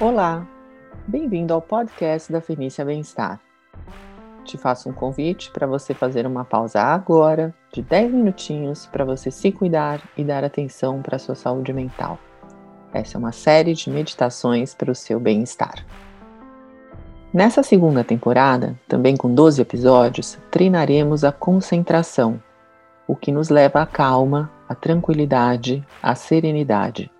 Olá, bem-vindo ao podcast da Fenícia Bem-Estar. Te faço um convite para você fazer uma pausa agora, de 10 minutinhos, para você se cuidar e dar atenção para a sua saúde mental. Essa é uma série de meditações para o seu bem-estar. Nessa segunda temporada, também com 12 episódios, treinaremos a concentração, o que nos leva à calma, à tranquilidade, à serenidade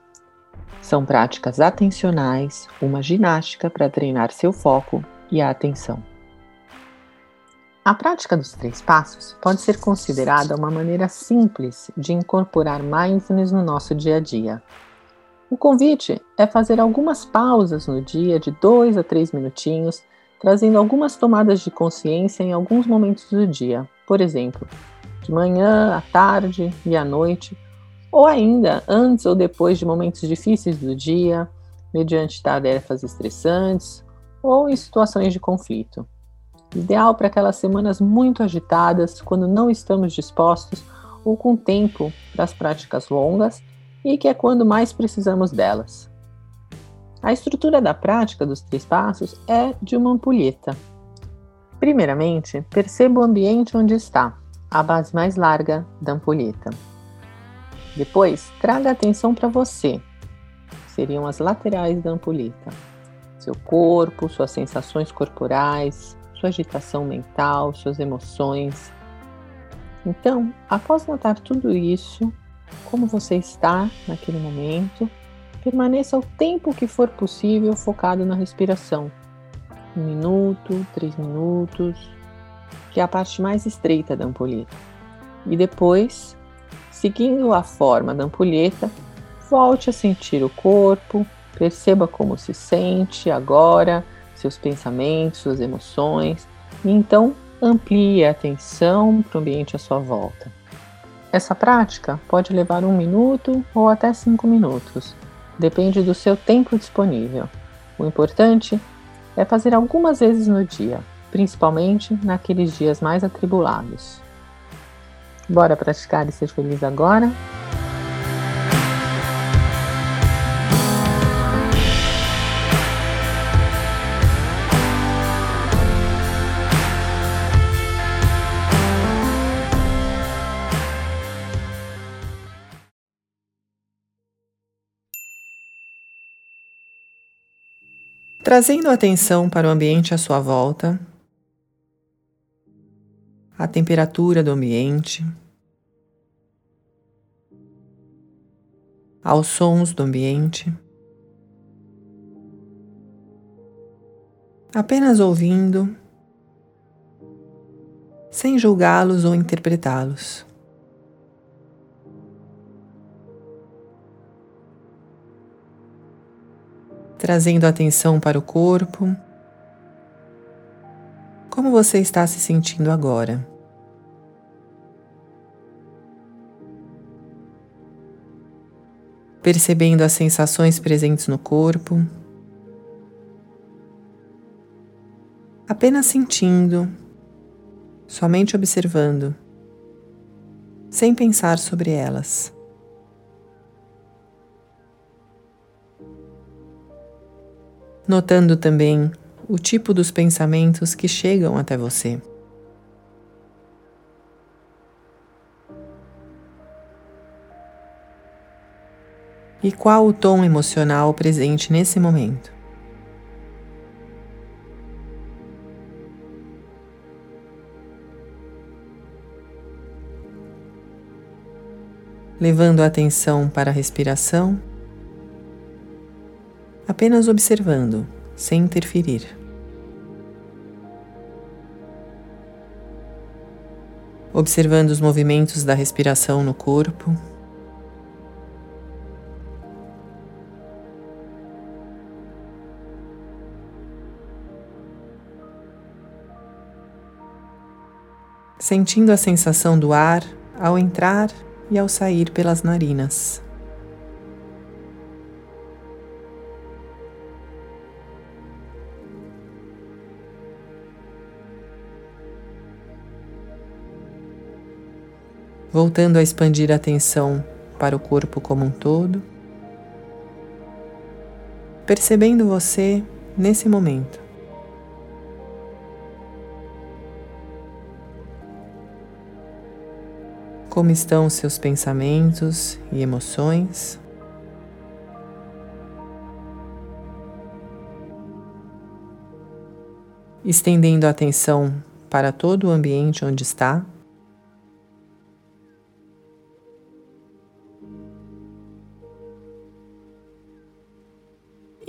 são práticas atencionais, uma ginástica para treinar seu foco e a atenção. A prática dos três passos pode ser considerada uma maneira simples de incorporar mindfulness no nosso dia a dia. O convite é fazer algumas pausas no dia de dois a três minutinhos, trazendo algumas tomadas de consciência em alguns momentos do dia, por exemplo, de manhã, à tarde e à noite, ou ainda antes ou depois de momentos difíceis do dia, mediante tarefas estressantes ou em situações de conflito. Ideal para aquelas semanas muito agitadas, quando não estamos dispostos ou com tempo para as práticas longas e que é quando mais precisamos delas. A estrutura da prática dos três passos é de uma ampulheta. Primeiramente, perceba o ambiente onde está, a base mais larga da ampulheta. Depois, traga atenção para você. Seriam as laterais da ampulheta. Seu corpo, suas sensações corporais, sua agitação mental, suas emoções. Então, após notar tudo isso, como você está naquele momento, permaneça o tempo que for possível focado na respiração. Um minuto, três minutos, que é a parte mais estreita da ampulheta. E depois, Seguindo a forma da ampulheta, volte a sentir o corpo, perceba como se sente agora, seus pensamentos, suas emoções, e então amplie a atenção para o ambiente à sua volta. Essa prática pode levar um minuto ou até cinco minutos, depende do seu tempo disponível. O importante é fazer algumas vezes no dia, principalmente naqueles dias mais atribulados. Bora praticar e ser feliz agora? Trazendo atenção para o ambiente à sua volta, a temperatura do ambiente, aos sons do ambiente. Apenas ouvindo, sem julgá-los ou interpretá-los. Trazendo atenção para o corpo como você está se sentindo agora? Percebendo as sensações presentes no corpo, apenas sentindo, somente observando, sem pensar sobre elas. Notando também o tipo dos pensamentos que chegam até você. E qual o tom emocional presente nesse momento? Levando a atenção para a respiração, apenas observando, sem interferir. observando os movimentos da respiração no corpo. Sentindo a sensação do ar ao entrar e ao sair pelas narinas. Voltando a expandir a atenção para o corpo como um todo, percebendo você nesse momento. Como estão seus pensamentos e emoções? Estendendo a atenção para todo o ambiente onde está.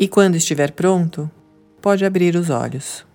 E quando estiver pronto, pode abrir os olhos.